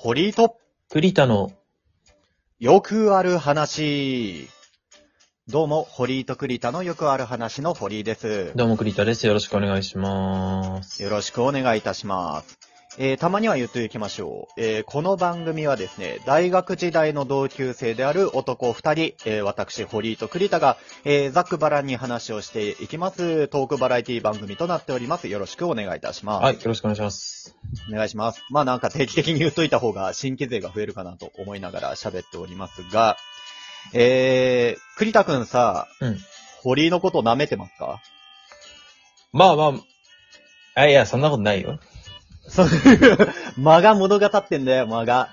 堀井と、栗田の、よくある話。どうも、堀井と栗田のよくある話の堀井です。どうも栗田です。よろしくお願いします。よろしくお願いいたします。えーたまには言っていきましょう。えーこの番組はですね、大学時代の同級生である男二人、えー私、堀井と栗田が、えーざっくばらんに話をしていきます、トークバラエティ番組となっております。よろしくお願いいたします。はい、よろしくお願いします。お願いします。まあなんか定期的に言っといた方が新規勢が増えるかなと思いながら喋っておりますが、えー、栗田くんさ、うん。堀井のこと舐めてますか？まあまあ、あ、いや、そんなことないよ。そう、間が物語ってんだよ、間が。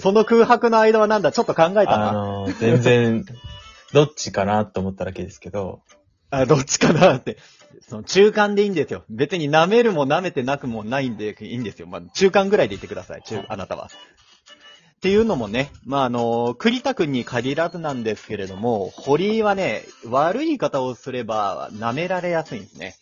その空白の間はなんだ、ちょっと考えたあな。の、全然、どっちかなと思っただけですけど、あどっちかなって。その中間でいいんですよ。別に舐めるも舐めてなくもないんでいいんですよ。まあ、中間ぐらいで言ってください。中、あなたは。っていうのもね、まあ、あの、栗田くんに限らずなんですけれども、堀井はね、悪い言い方をすれば舐められやすいんですね。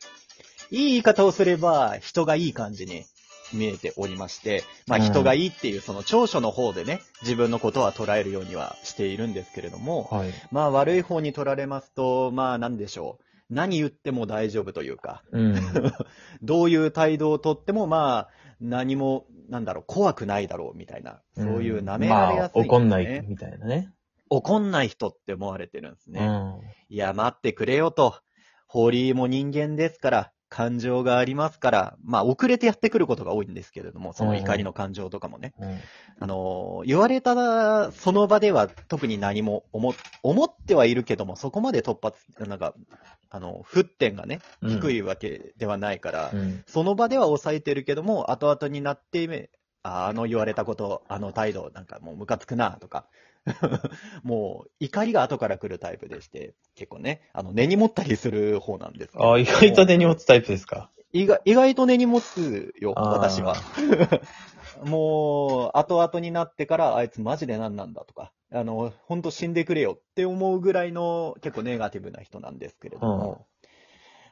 いい言い方をすれば人がいい感じに見えておりまして、まあうん人がいいっていうその長所の方でね、自分のことは捉えるようにはしているんですけれども、はい。まあ悪い方に取られますと、まあなんでしょう。何言っても大丈夫というか、うん。どういう態度をとってもまあ何も、なんだろう、怖くないだろうみたいな、そういう舐められやすい、まあ、怒んないみたいなね。怒んない人って思われてるんですね。うん。いや、待ってくれよと。堀井も人間ですから、感情がありますから、まあ遅れてやってくることが多いんですけれども、その怒りの感情とかもね。うんあのー、言われたその場では特に何も思、思ってはいるけども、そこまで突発、なんか、あの、沸点がね、低いわけではないから、うん。その場では抑えてるけども、後々になって、ああの言われたこと、あの態度、なんかもうムカつくな、とか。もう、怒りが後から来るタイプでして、結構ね、あの、根に持ったりする方なんですけどあ、意外と根に持つタイプですか？意外意外と根に持つよ、私は。もう、後々になってから、あいつマジで何なんだとか、あの、ほんと死んでくれよって思うぐらいの結構ネガティブな人なんですけれども。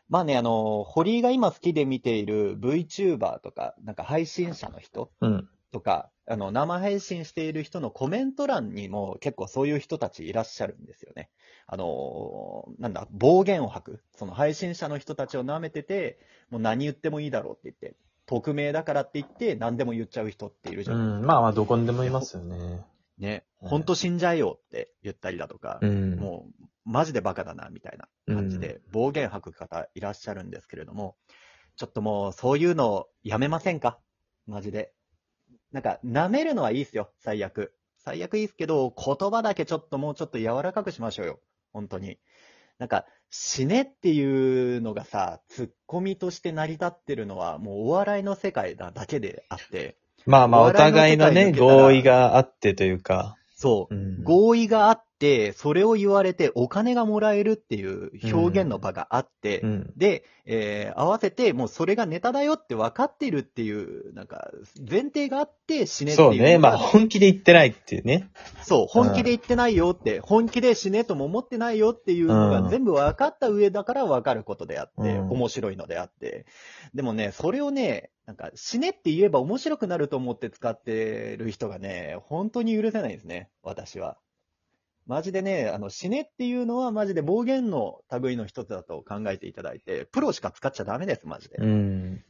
まあね、あの、堀井が今好きで見ている VTuber とか、なんか配信者の人うん。とか、あの、生配信している人のコメント欄にも結構そういう人たちいらっしゃるんですよね。あの、なんだ、暴言を吐く。その配信者の人たちを舐めてて、もう何言ってもいいだろうって言って、匿名だからって言って何でも言っちゃう人っているじうゃないですか。ん。まあまあ、どこにでもいますよね。ね、うんほんと死んじゃえよって言ったりだとか、うん。もう、マジでバカだな、みたいな感じで、暴言吐く方いらっしゃるんですけれども、ちょっともう、そういうのやめませんか？マジで。なんか、舐めるのはいいっすよ、最悪。最悪いいっすけど、言葉だけちょっともうちょっと柔らかくしましょうよ。本当に。なんか、死ねっていうのがさ、ツッコミとして成り立ってるのは、もうお笑いの世界なだけであって、まあまあ、お互いのね、合意があってというか。そうう、ん。合意があって、それを言われてお金がもらえるっていう表現の場があって、うん。で、えー合わせて、もうそれがネタだよって分かってるっていう、なんか、前提があって死ねっていう。そうね。まあ、本気で言ってないっていうね。そう、本気で言ってないよって、本気で死ねとも思ってないよっていうのうんが全部分かった上だから分かることであって、うん面白いのであって。でもね、それをね、なんか死ねって言えば面白くなると思って使ってる人がね、本当に許せないですね、私は。マジでね、あの、死ねっていうのはマジで暴言の類の一つだと考えていただいて、プロしか使っちゃダメです、マジで。うん。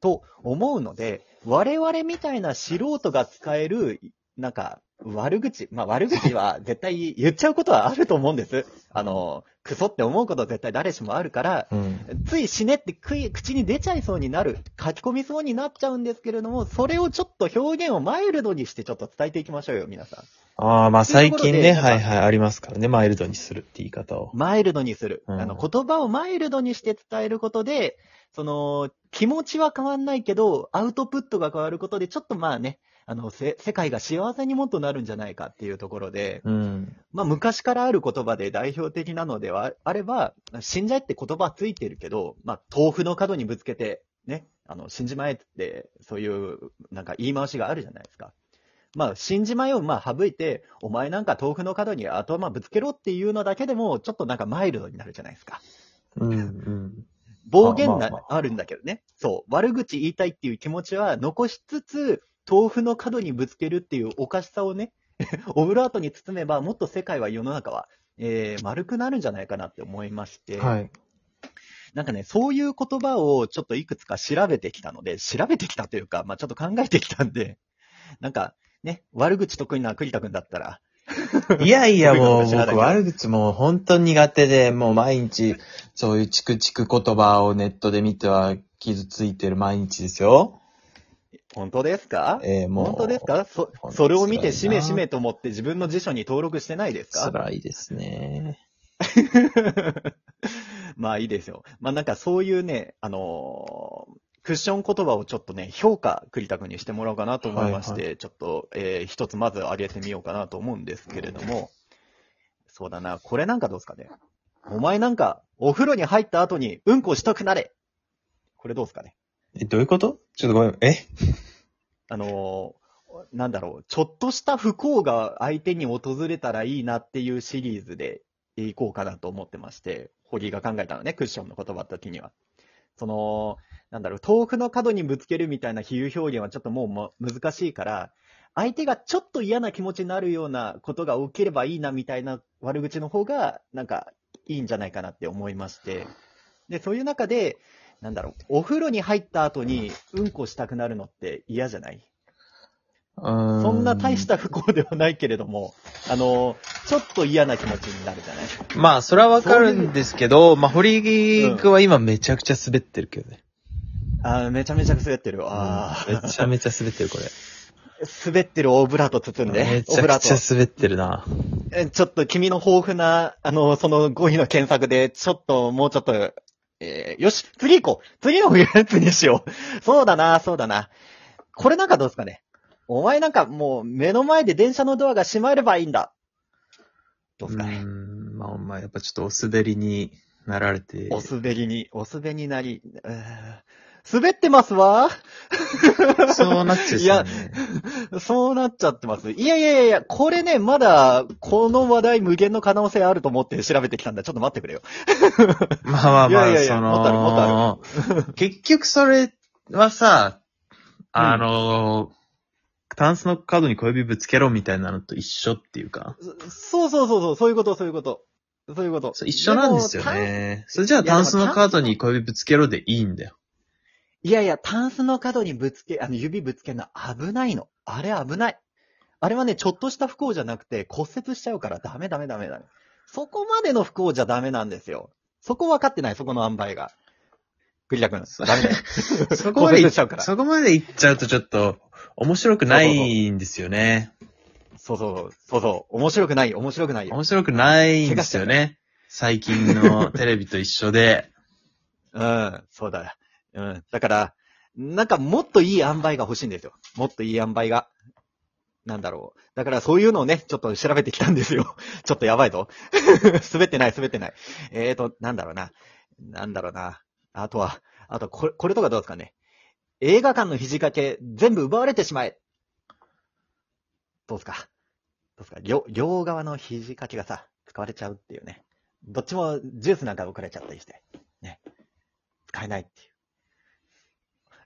と思うので、我々みたいな素人が使える、なんか、悪口、まあ悪口は 絶対言っちゃうことはあると思うんです。あの、クソって思うこと絶対誰しもあるから、うん。つい死ねって口に出ちゃいそうになる、書き込みそうになっちゃうんですけれども、それをちょっと表現をマイルドにしてちょっと伝えていきましょうよ、皆さん。ああ、まあ最近ね、はいはい、ありますからね、マイルドにするって言い方を。マイルドにする。うんあの、言葉をマイルドにして伝えることで、その、気持ちは変わんないけど、アウトプットが変わることで、ちょっとまあね、あの、せ、世界が幸せにもっとなるんじゃないかっていうところで、うん。まあ昔からある言葉で代表的なのではあれば、死んじゃえって言葉はついてるけど、まあ豆腐の角にぶつけて、ね、あの、死んじまえって、そういう、なんか言い回しがあるじゃないですか。まあ、死んじまえをまあ省いて、お前なんか豆腐の角に頭ぶつけろっていうのだけでも、ちょっとなんかマイルドになるじゃないですか。うん。うん。暴言な、まあまあまあるんだけどね。そう。悪口言いたいっていう気持ちは残しつつ、豆腐の角にぶつけるっていうおかしさをね、オブラートに包めば、もっと世界は世の中は、えー、丸くなるんじゃないかなって思いまして、はい。なんかね、そういう言葉をちょっといくつか調べてきたので、調べてきたというか、まあちょっと考えてきたんで、なんか、ね、悪口得意な栗田くんだったら、いやいや、もう、僕悪口もう本当に苦手で、もう毎日、そういうチクチク言葉をネットで見ては傷ついてる毎日ですよ。本当ですか？えー、もう。本当ですか？そそれを見て、しめしめと思って自分の辞書に登録してないですか？辛いですね。まあいいですよ。まあなんかそういうね、あのークッション言葉をちょっとね、評価、栗田君にしてもらおうかなと思いまして、はいちょっと、えー一つまず上げてみようかなと思うんですけれども、そうだな、これなんかどうですかね？お前なんか、お風呂に入った後にうんこしたくなれ。これどうですかね？え、どういうこと？ちょっとごめん。え？あのーなんだろう、ちょっとした不幸が相手に訪れたらいいなっていうシリーズでいこうかなと思ってまして、堀井が考えたのね、クッションの言葉の時には。その、なんだろう、豆腐の角にぶつけるみたいな比喩表現はちょっともう難しいから、相手がちょっと嫌な気持ちになるようなことが起きればいいなみたいな悪口の方が、なんかいいんじゃないかなって思いまして。で、そういう中で、なんだろう、お風呂に入った後にうんこしたくなるのって嫌じゃない？そんな大した不幸ではないけれども、あの、ちょっと嫌な気持ちになるじゃない？まあ、それはわかるんですけど、まあ、堀井君は今めちゃくちゃ滑ってるけどね。あーめちゃめちゃ滑ってる。あめちゃめちゃ滑ってる、これ。ー滑ってるオブラート包んで。めちゃく。ちゃ滑ってるな。えちょっと君の豊富な、あの、その語彙の検索で、ちょっと、もうちょっと、えーよし、次行こう。次のやつにしよう。そうだな、そうだな。これなんかどうですかね。お前なんかもう目の前で電車のドアが閉まればいいんだ。どうですかね。ん、まあ、まあ、やっぱちょっとお滑りになられて。お滑りに、お滑りになり、うー滑ってますわ。そうなっちゃう、ね。いやそうなっちゃってます。いやいやいやいや、これね、まだ、この話題無限の可能性あると思って調べてきたんだ。ちょっと待ってくれよ。まあまあまあ、いやいやいやそもっとあるもの、結局それはさ、あの、タンスの角に小指ぶつけろみたいなのと一緒っていうか、そうそうそうそう、そういうこと、そういうこと。そういうこと。そう一緒なんですよね。それじゃあタンスの角に小指ぶつけろでいいんだよ。いやいや、タンスの角にぶつけ、あの、指ぶつけるの危ないの。あれ危ない。あれはね、ちょっとした不幸じゃなくて骨折しちゃうからダメダメダメダメ。そこまでの不幸じゃダメなんですよ。そこ分かってない、そこの塩梅が。栗田くん、ダメだよ。そこまでい骨折しちゃうからそこまで行っちゃうとちょっと面白くないんですよね。そうそう、そうそう、面白くない、面白くないよ。面白くないんですよね。最近のテレビと一緒で。うん、そうだ。うん。だから、なんかもっといい塩梅が欲しいんですよ。もっといい塩梅が。なんだろう。だからそういうのをね、ちょっと調べてきたんですよ。ちょっとやばいぞ。滑ってない、滑ってない。えーと、なんだろうな。なんだろうな。あとは、あとこれ、これとかどうですかね。映画館の肘掛け、全部奪われてしまえ。どうですかどうですか両、両側の肘掛けがさ、使われちゃうっていうね。どっちもジュースなんか置かれちゃったりして。ね。使えないっていう。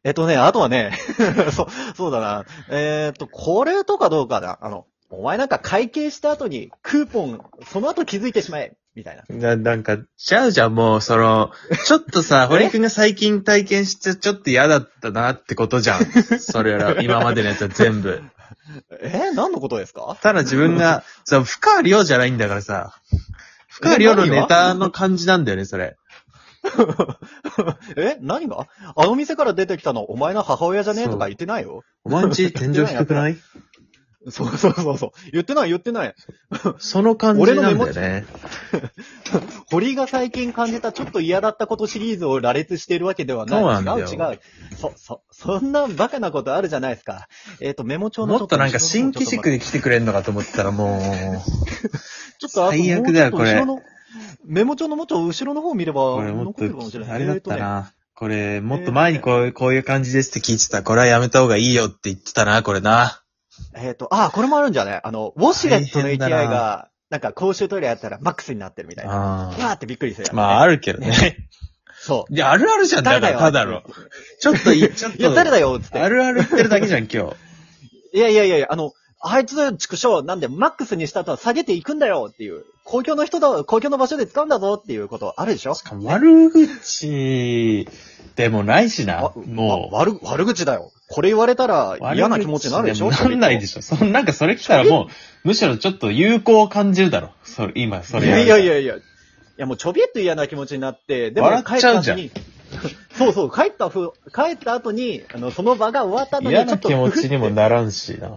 えっとね、あとはね、そう、そうだな。えっと、これとかどうかな。あの、お前なんか会計した後にクーポン、その後気づいてしまえ。みたいな。な、なんか、ちゃうじゃん、もう、その、ちょっとさ、堀くんが最近体験してちょっと嫌だったなってことじゃん。それら、今までのやつは全部。え？何のことですか？ただ自分が、そう、深川亮じゃないんだからさ、深川亮のネタの感じなんだよね、それ。え何が？あの店から出てきたのお前の母親じゃね？えとか言ってないよ。お前んち天井低くない？そうそうそうそう。言ってない言ってない。その感じなんだよね。堀が最近感じたちょっと嫌だったことシリーズを羅列しているわけではない。そうなんだよ違う違う。そ、そ、そんなバカなことあるじゃないですか。えっ、と、メモ帳のもっとなんか新規軸で来てくれんのかと思ったらもちょっと最悪だよこれメモ帳のもうちょ後ろの方見れば、う、これもっ残ってるかもしれと、ない。あれだっえーとねたな。これ、もっと前にこういう、こういう感じですって聞いてた。これはやめた方がいいよって言ってたな、これな。えっ、と、あ、これもあるんじゃない？あの、ウォシュレットの大変 ATI だなが、なんか公衆トイレやったらマックスになってるみたいな。あわーってびっくりするやつあ。ね、まあ、あるけどね。そう。いや、あるあるじゃん、だから、ただの。ちょっといい、ちょっと。いや、誰だよっつって。あるある言ってるだけじゃん、今日。いやいやいやいや、あの、あいつ、畜生、なんで、マックスにした後は下げていくんだよっていう、公共の人だ、公共の場所で使うんだぞっていうことあるでしょ？しかも悪口でもないしなあ。もあ悪、悪口だよ。これ言われたらう。嫌な気持ちになるでしょ？なんないでしょ。そんなんかそれ来たらもう、むしろちょっと有効を感じるだろ。それ、今、それいやいやいやいや。いやもうちょびっと嫌な気持ちになって、でも帰った後に、そうそう、帰ったふ、帰った後に、あの、その場が終わった後に、ちょっと嫌な気持ちにもならんしな。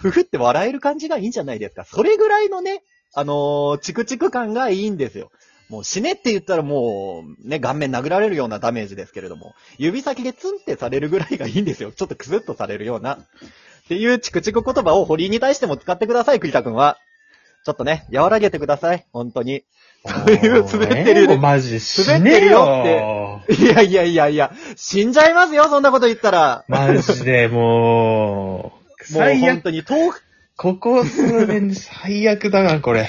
ふふって笑える感じがいいんじゃないですか。それぐらいのね、あのーチクチク感がいいんですよ。もう死ねって言ったらもう、ね、顔面殴られるようなダメージですけれども、指先でツンってされるぐらいがいいんですよ。ちょっとクスッとされるような。っていうチクチク言葉を堀井に対しても使ってください、栗田くんは。ちょっとね、和らげてください。本当に。そういう滑ってるもうマジで死滑ってるねよよいやいやいやいや、死んじゃいますよ、そんなこと言ったら。マジでもう、もう最悪、本当に豆腐、ここ数年で最悪だな、これ。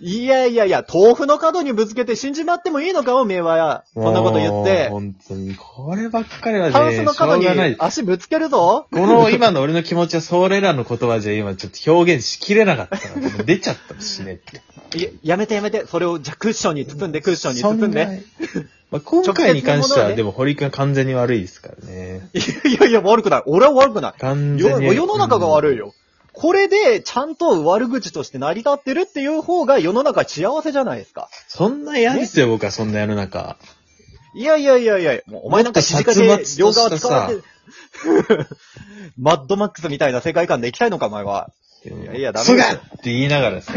いやいやいや、豆腐の角にぶつけて死んじまってもいいのか、おめえは。そんなこと言っもうて。本当に、こればっかりはね、ハウスの角にしょうがない。足ぶつけるぞ。この今の俺の気持ちはそれらの言葉じゃ今ちょっと表現しきれなかったから、もう出ちゃったしねって。いややめてやめて。それを、じゃあクッションに包んで、クッションに包んで。そなまあ、今回に関しては、でも堀君は完全に悪いですからね。いやいや、悪くない。俺は悪くない。完全に。よ世の中が悪いよ。これで、ちゃんと悪口として成り立ってるっていう方が世の中幸せじゃないですか。そんな嫌ですよ、僕はそんな世の中。いやいやいやいや、もうお前なんか肘掛けもっと殺伐とした両側使われて、マッドマックスみたいな世界観で行きたいのか、お前は。いやいやダメですよすがって言いながらさ、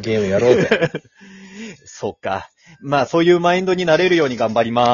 ゲームやろうぜ。そっか。まあ、そういうマインドになれるように頑張ります。